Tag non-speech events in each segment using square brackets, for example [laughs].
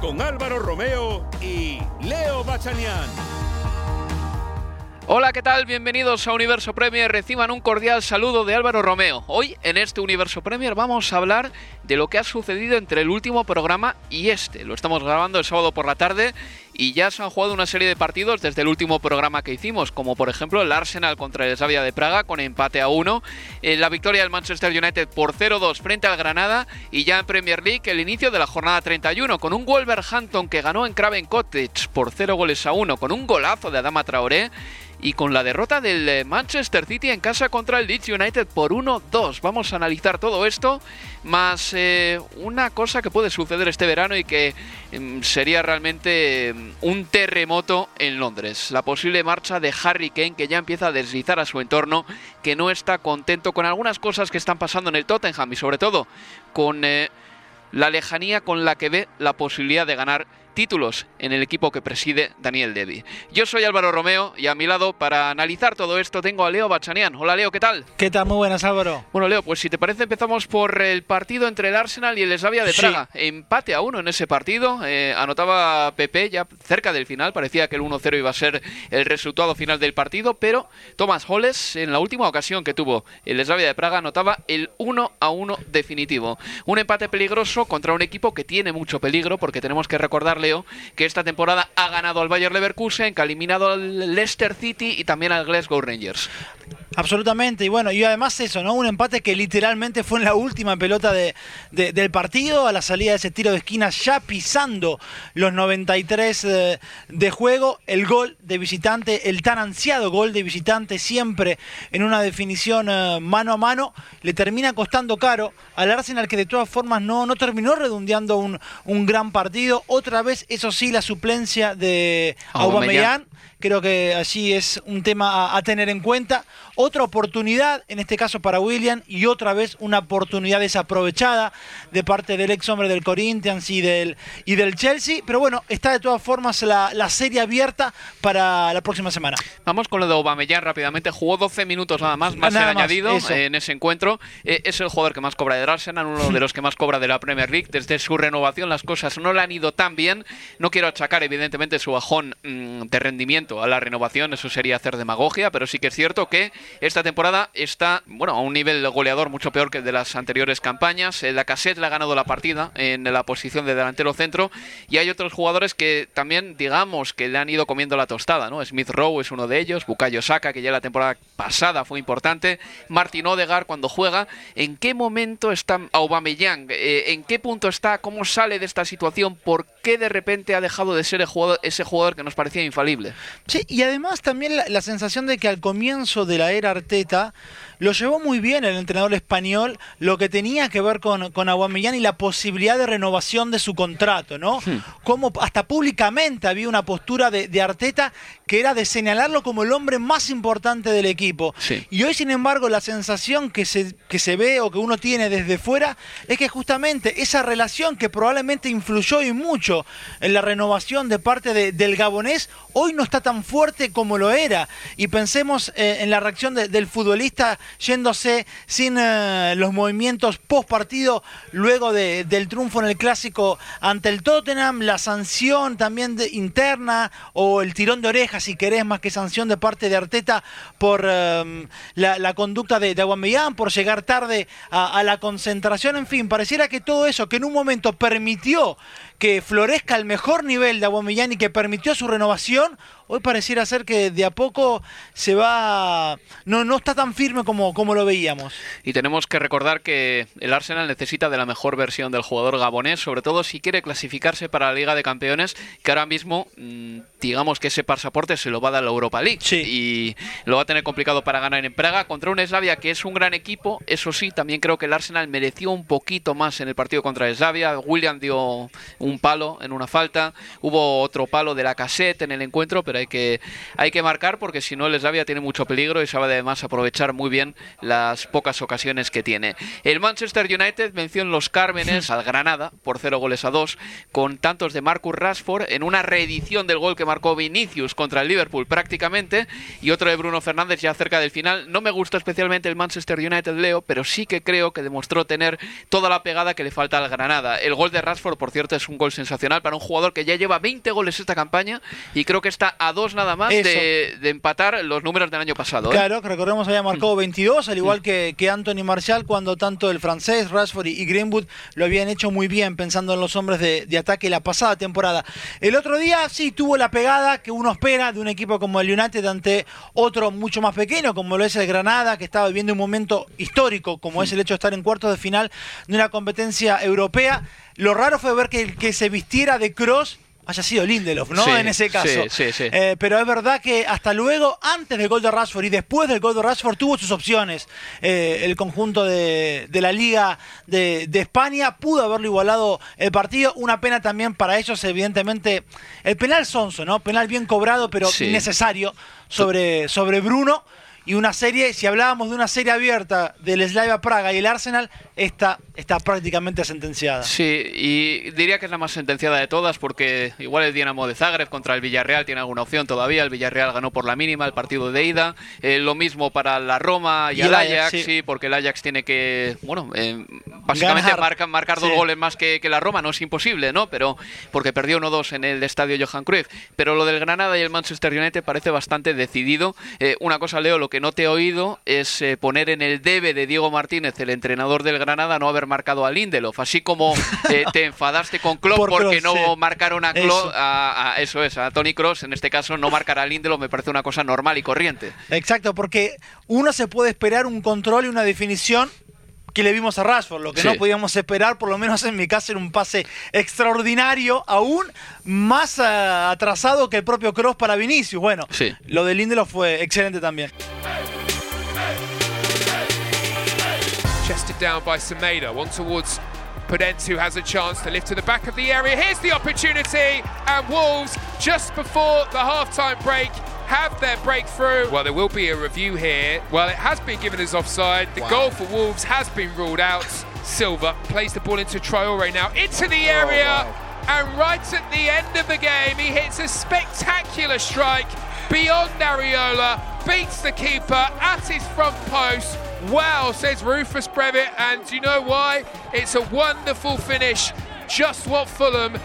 Con Álvaro Romeo y Leo Bachanian. Hola, ¿qué tal? Bienvenidos a Universo Premier. Reciban un cordial saludo de Álvaro Romeo. Hoy, en este Universo Premier, vamos a hablar de lo que ha sucedido entre el último programa y este. Lo estamos grabando el sábado por la tarde y ya se han jugado una serie de partidos desde el último programa que hicimos, como por ejemplo el Arsenal contra el Slavia de Praga con empate a 1, eh, la victoria del Manchester United por 0-2 frente al Granada y ya en Premier League el inicio de la jornada 31 con un Wolverhampton que ganó en Craven Cottage por 0 goles a 1 con un golazo de Adama Traoré y con la derrota del eh, Manchester City en casa contra el Leeds United por 1-2. Vamos a analizar todo esto, más eh, una cosa que puede suceder este verano y que mm, sería realmente mm, un terremoto en Londres. La posible marcha de Harry Kane que ya empieza a deslizar a su entorno, que no está contento con algunas cosas que están pasando en el Tottenham y sobre todo con eh, la lejanía con la que ve la posibilidad de ganar títulos en el equipo que preside Daniel Levy. Yo soy Álvaro Romeo y a mi lado para analizar todo esto tengo a Leo Bachanian. Hola Leo, ¿qué tal? ¿Qué tal? Muy buenas Álvaro. Bueno Leo, pues si te parece empezamos por el partido entre el Arsenal y el Slavia de Sí. Praga. Empate a uno en ese partido. Eh, anotaba Pepe ya cerca del final. Parecía que el 1-0 iba a ser el resultado final del partido, pero Thomas Holles en la última ocasión que tuvo el Slavia de Praga anotaba el 1-1 definitivo. Un empate peligroso contra un equipo que tiene mucho peligro porque tenemos que recordar Leo que esta temporada ha ganado al Bayer Leverkusen, que ha eliminado al Leicester City y también al Glasgow Rangers. Absolutamente, y bueno, y además eso, ¿no? Un empate que literalmente fue en la última pelota de, de- del partido, a la salida de ese tiro de esquina, ya pisando los 93 eh, de juego, el gol de visitante, el tan ansiado gol de visitante, siempre en una definición eh, mano a mano, le termina costando caro al Arsenal que de todas formas no, no terminó redondeando un, un gran partido. Otra vez, eso sí, la suplencia de Aubameyang. Aubameyang Creo que allí es un tema a, a tener en cuenta. Otra oportunidad, en este caso para William, y otra vez una oportunidad desaprovechada de parte del ex hombre del Corinthians y del, y del Chelsea. Pero bueno, está de todas formas la, la serie abierta para la próxima semana. Vamos con lo de Aubameyang rápidamente. Jugó 12 minutos nada más, más Nada el más, añadido eso. en ese encuentro. Eh, es el jugador que más cobra del Arsenal, uno de los que más cobra de la Premier League. Desde su renovación las cosas no le han ido tan bien. No quiero achacar evidentemente su bajón mm, de rendimiento a la renovación, eso sería hacer demagogia, pero sí que es cierto que esta temporada está, bueno, a un nivel goleador mucho peor que el de las anteriores campañas. La Cassette le ha ganado la partida en la posición de delantero centro y hay otros jugadores que también, digamos, que le han ido comiendo la tostada, ¿no? Smith Rowe es uno de ellos, Bukayo Saka, que ya la temporada pasada fue importante, Martin Odegaard cuando juega. ¿En qué momento está Aubameyang? Eh, ¿En qué punto está? ¿Cómo sale de esta situación? ¿Por qué de repente ha dejado de ser el jugador- ese jugador que nos parecía infalible? Sí, y además también la, la sensación de que al comienzo de la era Arteta lo llevó muy bien el entrenador español lo que tenía que ver con, con Aguamellán y la posibilidad de renovación de su contrato, ¿no? Como hasta públicamente había una postura de, de Arteta que era de señalarlo como el hombre más importante del equipo. Sí. Y hoy, sin embargo, la sensación que se, que se ve o que uno tiene desde fuera es que justamente esa relación que probablemente influyó y mucho en la renovación de parte de- del gabonés, hoy no está tan fuerte como lo era. Y pensemos eh, en la reacción del futbolista yéndose sin eh, los movimientos post partido luego del triunfo en el clásico ante el Tottenham, la sanción también interna o el tirón de orejas, si querés, más que sanción de parte de Arteta por em, la, conducta de, de Aguamellán, por llegar tarde a la concentración, en fin, pareciera que todo eso que en un momento permitió que florezca al mejor nivel de Aguamellán y que permitió su renovación, hoy pareciera ser que de a poco se va, no, no está tan firme como, como lo veíamos. Y tenemos que recordar que el Arsenal necesita de la mejor versión del jugador gabonés, sobre todo si quiere clasificarse para la Liga de Campeones, que ahora mismo, mm, digamos que ese pasaporte se lo va a dar la Europa League. Y lo va a tener complicado para ganar en Praga contra un Slavia que es un gran equipo. Eso sí, también creo que el Arsenal mereció un poquito más en el partido contra Slavia. William dio un palo en una falta, hubo otro palo de la cassette en el encuentro, pero hay que, hay que marcar porque si no el Slavia tiene mucho peligro y sabe además aprovechar muy bien las pocas ocasiones que tiene. El Manchester United venció en los Cármenes [laughs] al Granada por 0 goles a 2 con tantos de Marcus Rashford en una reedición del gol que marcó Vinicius contra el Liverpool prácticamente y otro de Bruno Fernández ya cerca del final. No me gustó especialmente el Manchester United Leo, pero sí que creo que demostró tener toda la pegada que le falta al Granada. El gol de Rashford, por cierto, es un gol sensacional para un jugador que ya lleva 20 goles esta campaña y creo que está a dos nada más de, empatar los números del año pasado. ¿eh? Claro, que recordemos había marcado 22, al igual que, que Anthony Martial, cuando tanto el francés, Rashford y, Greenwood lo habían hecho muy bien pensando en los hombres de, de, ataque la pasada temporada. El otro día sí tuvo la pegada que uno espera de un equipo como el United ante otro mucho más pequeño, como lo es el Granada, que estaba viviendo un momento histórico, como es el hecho de estar en cuartos de final de una competencia europea. Lo raro fue ver que el que se vistiera de cross haya sido Lindelof, ¿no? en ese caso. Sí, sí, eh, pero es verdad que hasta luego, antes del gol de Rashford y después del gol de Rashford, tuvo sus opciones. Eh, el conjunto de, la Liga de, España pudo haberlo igualado el partido. Una pena también para ellos, evidentemente. El penal sonso, ¿no? Penal bien cobrado, pero innecesario sobre, sobre Bruno y una serie, si hablábamos de una serie abierta del Slavia Praga y el Arsenal, esta está prácticamente sentenciada. Sí, y diría que es la más sentenciada de todas porque igual el Dinamo de Zagreb contra el Villarreal tiene alguna opción todavía, el Villarreal ganó por la mínima el partido de ida, eh, lo mismo para la Roma y, el Ajax, sí. porque el Ajax tiene que, bueno, eh, básicamente marca, marcar dos goles más que, que, la Roma, no es imposible, ¿no? Pero porque perdió 1-2 en el estadio Johan Cruyff, pero lo del Granada y el Manchester United parece bastante decidido. Eh, una cosa, Leo, lo que no te he oído es eh, poner en el debe de Diego Martínez, el entrenador del Granada, no haber marcado a Lindelof. Así como eh, [laughs] te enfadaste con Klopp porque no marcaron a Klopp, A, eso es, a Tony Cross, en este caso no marcar a Lindelof me parece una cosa normal y corriente. Exacto, porque uno se puede esperar un control y una definición que le vimos a Rashford. Lo que no podíamos esperar, por lo menos en mi caso, era un pase extraordinario, aún más eh, atrasado que el propio Cross para Vinicius. Bueno, lo de Lindelof fue excelente también. Chested down by Semedo, one towards Podence, who has a chance to lift to the back of the area. Here's the opportunity, and Wolves, just before the half-time break, have their breakthrough. Well, there will be a review here. Well, it has been given as offside. The wow. goal for Wolves has been ruled out. Silva plays the ball into Traore now, into the oh, area. Oh, wow. And right at the end of the game, he hits a spectacular strike beyond Ariola, beats the keeper at his front post. Wow, says Rufus Brevitt, and you know why? It's a wonderful finish, just what Fulham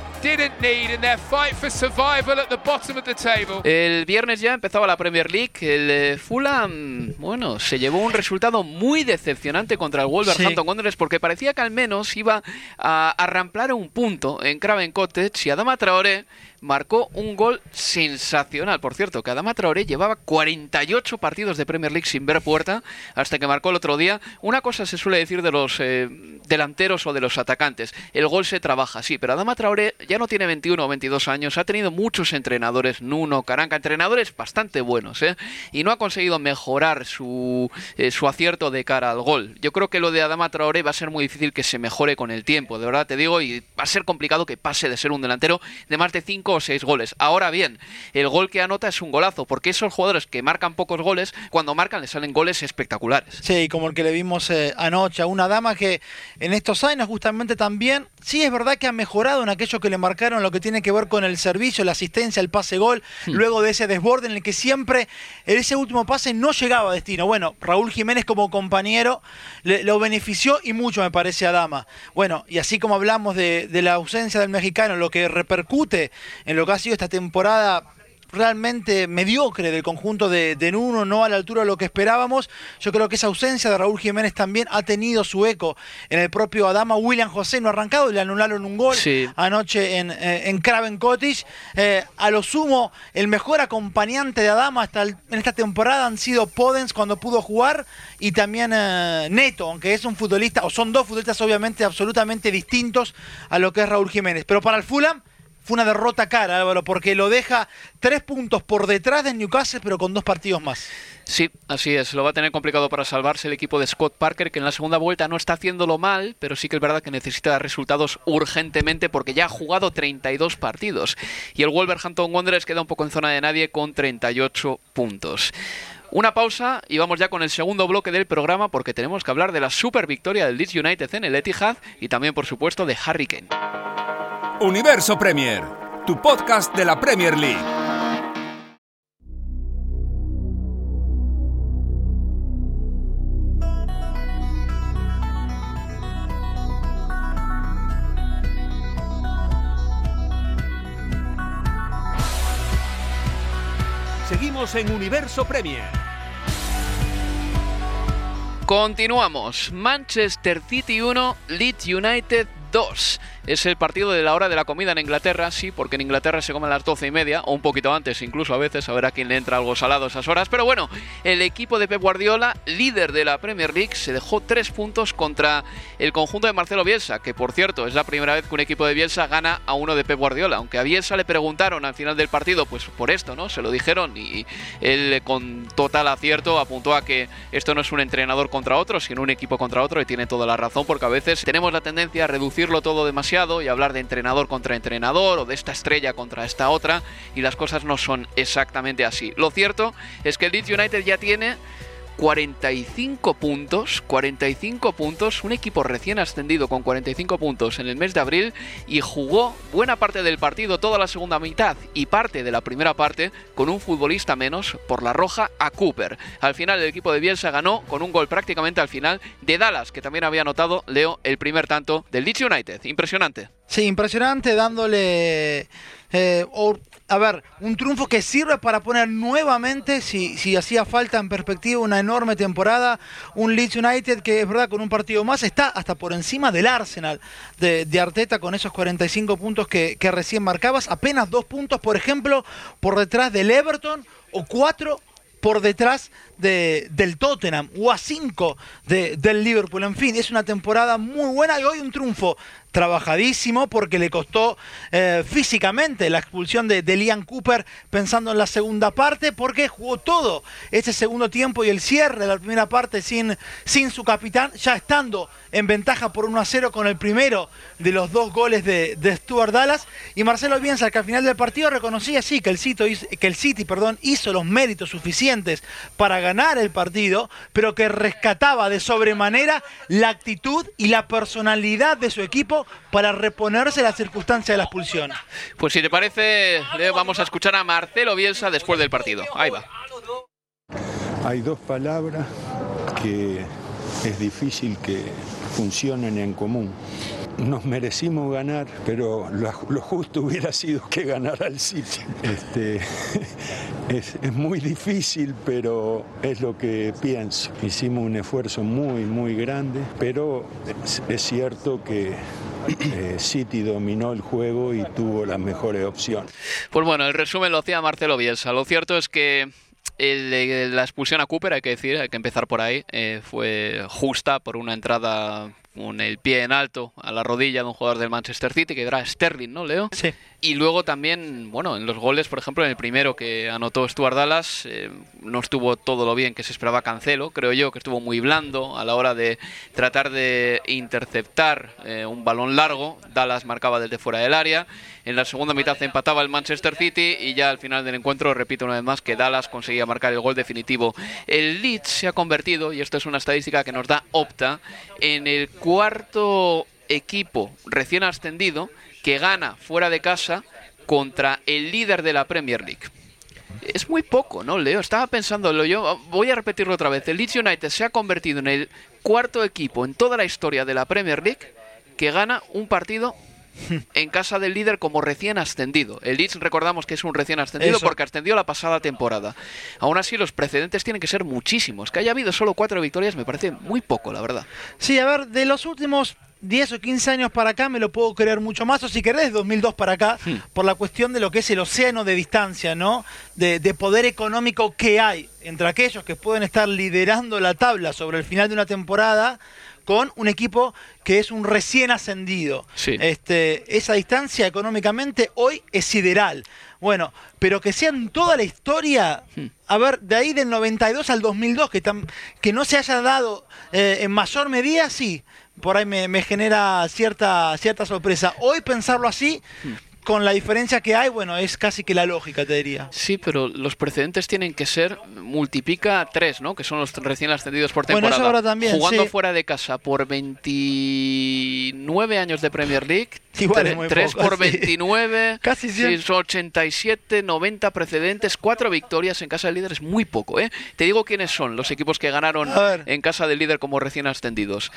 El viernes ya empezaba la Premier League. El eh, Fulham, bueno, se llevó un resultado muy decepcionante contra el Wolverhampton Wanderers porque parecía que al menos iba a arramplar un punto en Craven Cottage y Adama Traoré marcó un gol sensacional. Por cierto, que Adama Traoré llevaba 48 partidos de Premier League sin ver puerta hasta que marcó el otro día. Una cosa se suele decir de los eh, delanteros o de los atacantes. El gol se trabaja, sí, pero Adama Traoré ya no tiene 21 o 22 años. Ha tenido muchos entrenadores, Nuno, Caranca, entrenadores bastante buenos, ¿eh? Y no ha conseguido mejorar su, eh, su acierto de cara al gol. Yo creo que lo de Adama Traoré va a ser muy difícil que se mejore con el tiempo, de verdad te digo, y va a ser complicado que pase de ser un delantero de más de 5 seis goles. Ahora bien, el gol que anota es un golazo, porque esos jugadores que marcan pocos goles, cuando marcan le salen goles espectaculares. Sí, como el que le vimos eh, anoche a una dama que en estos años justamente también, sí es verdad que ha mejorado en aquello que le remarcaron lo que tiene que ver con el servicio, la asistencia, el pase gol, hmm. luego de ese desborde en el que siempre ese último pase no llegaba a destino. Bueno, Raúl Jiménez como compañero lo benefició y mucho me parece a Dama. Bueno, y así como hablamos de, de la ausencia del mexicano, lo que repercute en lo que ha sido esta temporada realmente mediocre del conjunto de, de, Nuno, no a la altura de lo que esperábamos. Yo creo que esa ausencia de Raúl Jiménez también ha tenido su eco en el propio Adama. William José no ha arrancado, le anularon un gol anoche en, eh, en Craven Cottage. Eh, a lo sumo, el mejor acompañante de Adama hasta en esta temporada han sido Podens cuando pudo jugar y también eh, Neto, aunque es un futbolista, o son dos futbolistas obviamente absolutamente distintos a lo que es Raúl Jiménez. Pero para el Fulham fue una derrota cara, Álvaro, porque lo deja tres puntos por detrás de Newcastle, pero con dos partidos más. Sí, así es. Lo va a tener complicado para salvarse el equipo de Scott Parker, que en la segunda vuelta no está haciéndolo mal, pero sí que es verdad que necesita resultados urgentemente porque ya ha jugado 32 partidos. Y el Wolverhampton Wanderers queda un poco en zona de nadie con 38 puntos. Una pausa y vamos ya con el segundo bloque del programa porque tenemos que hablar de la super victoria del Leeds United en el Etihad y también, por supuesto, de Harry Kane. Universo Premier, tu podcast de la Premier League. Seguimos en Universo Premier. Continuamos. Manchester City 1, Leeds United 2 es el partido de la hora de la comida en Inglaterra, sí, porque en Inglaterra se come a las doce y media, o un poquito antes incluso a veces, a ver a quién le entra algo salado a esas horas. Pero bueno, el equipo de Pep Guardiola, líder de la Premier League, se dejó tres puntos contra el conjunto de Marcelo Bielsa, que por cierto es la primera vez que un equipo de Bielsa gana a uno de Pep Guardiola, aunque a Bielsa le preguntaron al final del partido, pues por esto, ¿no? Se lo dijeron y él con total acierto apuntó a que esto no es un entrenador contra otro, sino un equipo contra otro y tiene toda la razón porque a veces tenemos la tendencia a reducirlo todo demasiado y hablar de entrenador contra entrenador o de esta estrella contra esta otra y las cosas no son exactamente así. Lo cierto es que el Leeds United ya tiene 45 puntos, 45 puntos, un equipo recién ascendido con 45 puntos en el mes de abril y jugó buena parte del partido, toda la segunda mitad y parte de la primera parte con un futbolista menos por la roja a Cooper. Al final el equipo de Bielsa ganó con un gol prácticamente al final de Dallas, que también había anotado Leo el primer tanto del Leeds United. Impresionante. Sí, impresionante dándole eh, a ver, un triunfo que sirve para poner nuevamente, si, si hacía falta en perspectiva, una enorme temporada. Un Leeds United que es verdad, con un partido más, está hasta por encima del Arsenal de, Arteta con esos 45 puntos que, que recién marcabas. Apenas dos puntos, por ejemplo, por detrás del Everton o cuatro por detrás de, del Tottenham o a cinco del Liverpool. En fin, es una temporada muy buena y hoy un triunfo trabajadísimo porque le costó eh, físicamente la expulsión de, de, Liam Cooper pensando en la segunda parte porque jugó todo este segundo tiempo y el cierre de la primera parte sin, sin su capitán, ya estando en ventaja por 1 a 0 con el primero de los dos goles de, de Stuart Dallas y Marcelo Bielsa que al final del partido reconocía sí que el City, que el City perdón, hizo los méritos suficientes para ganar el partido, pero que rescataba de sobremanera la actitud y la personalidad de su equipo para reponerse la circunstancia de la expulsión. Pues si te parece, vamos a escuchar a Marcelo Bielsa después del partido. Ahí va. Hay dos palabras que es difícil que funcionen en común nos merecimos ganar, pero lo, justo hubiera sido que ganara el City. Este, [laughs] es, muy difícil, pero es lo que pienso. Hicimos un esfuerzo muy, muy grande, pero es, cierto que eh, City dominó el juego y tuvo las mejores opciones. Pues bueno, el resumen lo hacía Marcelo Bielsa. Lo cierto es que la expulsión a Cooper, hay que decir, hay que empezar por ahí, eh, fue justa por una entrada con el pie en alto a la rodilla de un jugador del Manchester City, que era Sterling, ¿no, Leo? Sí. Y luego también, bueno, en los goles, por ejemplo, en el primero que anotó Stuart Dallas, eh, no estuvo todo lo bien que se esperaba Cancelo, creo yo, que estuvo muy blando a la hora de tratar de interceptar eh, un balón largo. Dallas marcaba desde fuera del área. En la segunda mitad empataba el Manchester City y ya al final del encuentro, repito una vez más, que Dallas conseguía marcar el gol definitivo. El Leeds se ha convertido, y esto es una estadística que nos da Opta, en el cuarto equipo recién ascendido que gana fuera de casa contra el líder de la Premier League. Es muy poco, ¿no, Leo? Estaba pensándolo yo. Voy a repetirlo otra vez. El Leeds United se ha convertido en el cuarto equipo en toda la historia de la Premier League que gana un partido en casa del líder como recién ascendido. El Leeds recordamos que es un recién ascendido Eso. porque ascendió la pasada temporada. Aún así, los precedentes tienen que ser muchísimos. Que haya habido solo cuatro victorias me parece muy poco, la verdad. Sí, a ver, de los últimos 10 o 15 años para acá me lo puedo creer mucho más, o si querés, 2002 para acá, Hmm. por la cuestión de lo que es el océano de distancia, ¿no? De, de poder económico que hay entre aquellos que pueden estar liderando la tabla sobre el final de una temporada con un equipo que es un recién ascendido. Sí. Este, esa distancia económicamente hoy es sideral. Bueno, pero que sea en toda la historia, a ver, de ahí del 92 al 2002, que, tam- que no se haya dado eh, en mayor medida, sí, por ahí me, me genera cierta, cierta sorpresa. Hoy pensarlo así, con la diferencia que hay, bueno, es casi que la lógica, te diría. Sí, pero los precedentes tienen que ser multiplica tres, ¿no? Que son los recién ascendidos por Bueno, temporada. eso ahora también, Jugando sí. fuera de casa por 29 años de Premier League. [laughs] Igual es tre- muy tres poco, por sí. 29. [laughs] Casi sí, cien. son 87, 90 precedentes, cuatro victorias en casa del líder es muy poco, ¿eh? Te digo quiénes son los equipos que ganaron en casa del líder como recién ascendidos.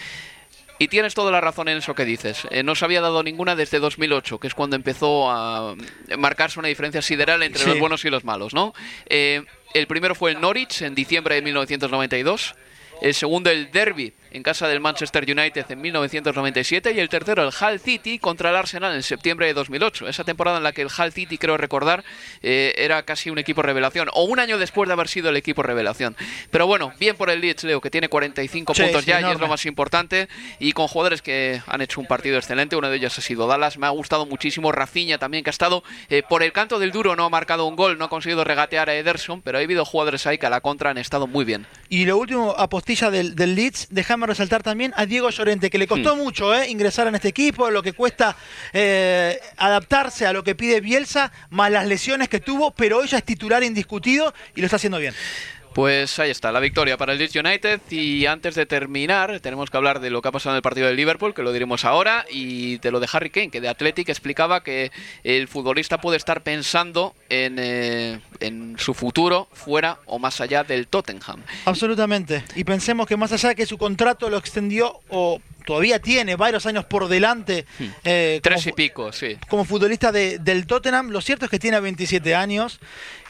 Y tienes toda la razón en eso que dices. Eh, no se había dado ninguna desde 2008, que es cuando empezó a marcarse una diferencia sideral entre Sí. los buenos y los malos, ¿no? Eh, el primero fue el Norwich en diciembre de 1992. El segundo, el Derby, en casa del Manchester United en 1997. Y el tercero, el Hull City contra el Arsenal en septiembre de 2008. Esa temporada en la que el Hull City, creo recordar, eh, era casi un equipo revelación. O un año después de haber sido el equipo revelación. Pero bueno, bien por el Leeds, Leo, que tiene 45 Sí, puntos sí, ya y es lo más importante. Y con jugadores que han hecho un partido excelente. Uno de ellos ha sido Dallas. Me ha gustado muchísimo. Rafinha también, que ha estado eh, por el canto del duro, no ha marcado un gol, no ha conseguido regatear a Ederson. Pero ha habido jugadores ahí que a la contra han estado muy bien. Y lo último, del, del Leeds, déjame resaltar también a Diego Llorente, que le costó Hmm. mucho eh, ingresar en este equipo, lo que cuesta eh, adaptarse a lo que pide Bielsa, más las lesiones que tuvo, pero hoy ya es titular indiscutido y lo está haciendo bien. Pues ahí está, la victoria para el Leeds United. Y antes de terminar, tenemos que hablar de lo que ha pasado en el partido del Liverpool, que lo diremos ahora, y de lo de Harry Kane, que de Athletic explicaba que el futbolista puede estar pensando en, eh, en su futuro fuera o más allá del Tottenham. Absolutamente. Y pensemos que más allá de que su contrato lo extendió o todavía tiene varios años por delante eh, como Tres y pico, sí. como futbolista de- del Tottenham. Lo cierto es que tiene 27 años.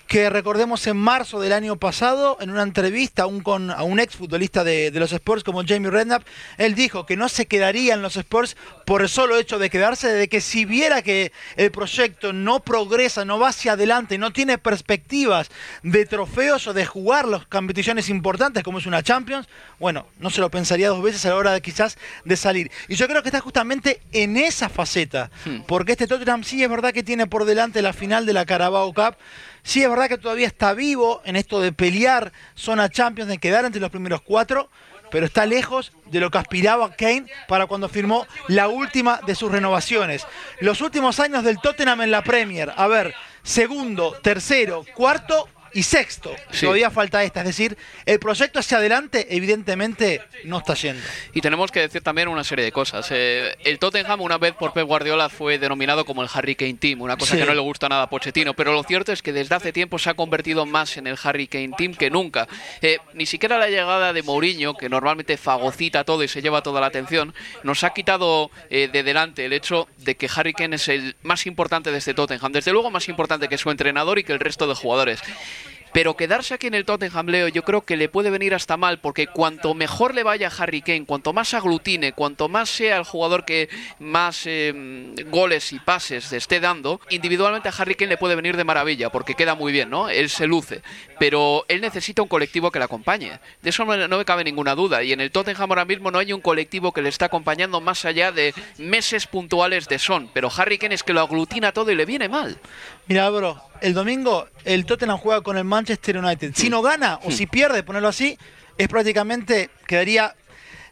Que recordemos en marzo del año pasado, en una entrevista a un, con, a un ex futbolista de, de los Spurs como Jamie Redknapp, él dijo que no se quedaría en los Spurs por el solo hecho de quedarse, de que si viera que el proyecto no progresa, no va hacia adelante, no tiene perspectivas de trofeos o de jugar las competiciones importantes como es una Champions, bueno, no se lo pensaría dos veces a la hora de quizás de salir. Y yo creo que está justamente en esa faceta, porque este Tottenham sí es verdad que tiene por delante la final de la Carabao Cup, sí es verdad que todavía está vivo en esto de pelear zona Champions, de quedar entre los primeros cuatro, pero está lejos de lo que aspiraba Kane para cuando firmó la última de sus renovaciones. Los últimos años del Tottenham en la Premier, a ver, segundo, tercero, cuarto y sexto. Sí. Todavía falta esta, es decir, el proyecto hacia adelante evidentemente no está yendo. Y tenemos que decir también una serie de cosas. Eh, el Tottenham, una vez por Pep Guardiola, fue denominado como el Harry Kane Team, una cosa Sí. que no le gusta nada a Pochettino. Pero lo cierto es que desde hace tiempo se ha convertido más en el Harry Kane Team que nunca. Eh, ni siquiera la llegada de Mourinho, que normalmente fagocita todo y se lleva toda la atención, nos ha quitado eh, de delante el hecho de que Harry Kane es el más importante de este Tottenham. Desde luego, más importante que su entrenador y que el resto de jugadores. Pero quedarse aquí en el Tottenham, Leo, yo creo que le puede venir hasta mal, porque cuanto mejor le vaya a Harry Kane, cuanto más aglutine, cuanto más sea el jugador que más eh, goles y pases esté dando, individualmente a Harry Kane le puede venir de maravilla, porque queda muy bien, ¿no? Él se luce. Pero él necesita un colectivo que le acompañe. De eso no, no me cabe ninguna duda. Y en el Tottenham ahora mismo no hay un colectivo que le está acompañando más allá de meses puntuales de son. Pero Harry Kane es que lo aglutina todo y le viene mal. Mira, bro, el domingo el Tottenham juega con el Manchester United. Si no gana o si pierde, ponerlo así, es prácticamente, quedaría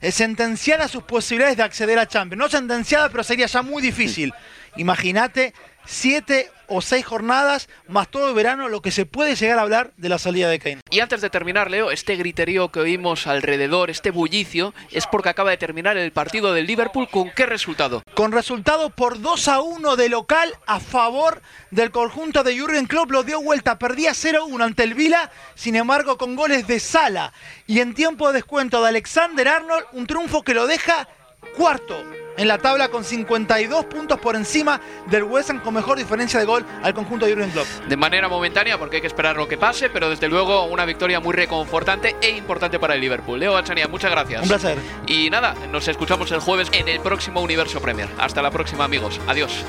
eh, sentenciada sus posibilidades de acceder a Champions. No sentenciada, pero sería ya muy difícil. Imagínate siete o seis jornadas, más todo el verano, lo que se puede llegar a hablar de la salida de Kane. Y antes de terminar, Leo, este griterío que oímos alrededor, este bullicio, es porque acaba de terminar el partido del Liverpool. ¿Con qué resultado? Con resultado por 2 a 1 de local a favor del conjunto de Jürgen Klopp. Lo dio vuelta, perdía 0-1 ante el Vila, sin embargo con goles de Sala. Y en tiempo de descuento de Alexander Arnold, un triunfo que lo deja cuarto en la tabla con 52 puntos por encima del West Ham con mejor diferencia de gol al conjunto de Jürgen Klopp. De manera momentánea, porque hay que esperar lo que pase, pero desde luego una victoria muy reconfortante e importante para el Liverpool. Leo Achania, muchas gracias. Un placer. Y nada, nos escuchamos el jueves en el próximo Universo Premier. Hasta la próxima, amigos. Adiós.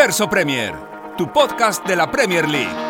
Universo Premier, tu podcast de la Premier League.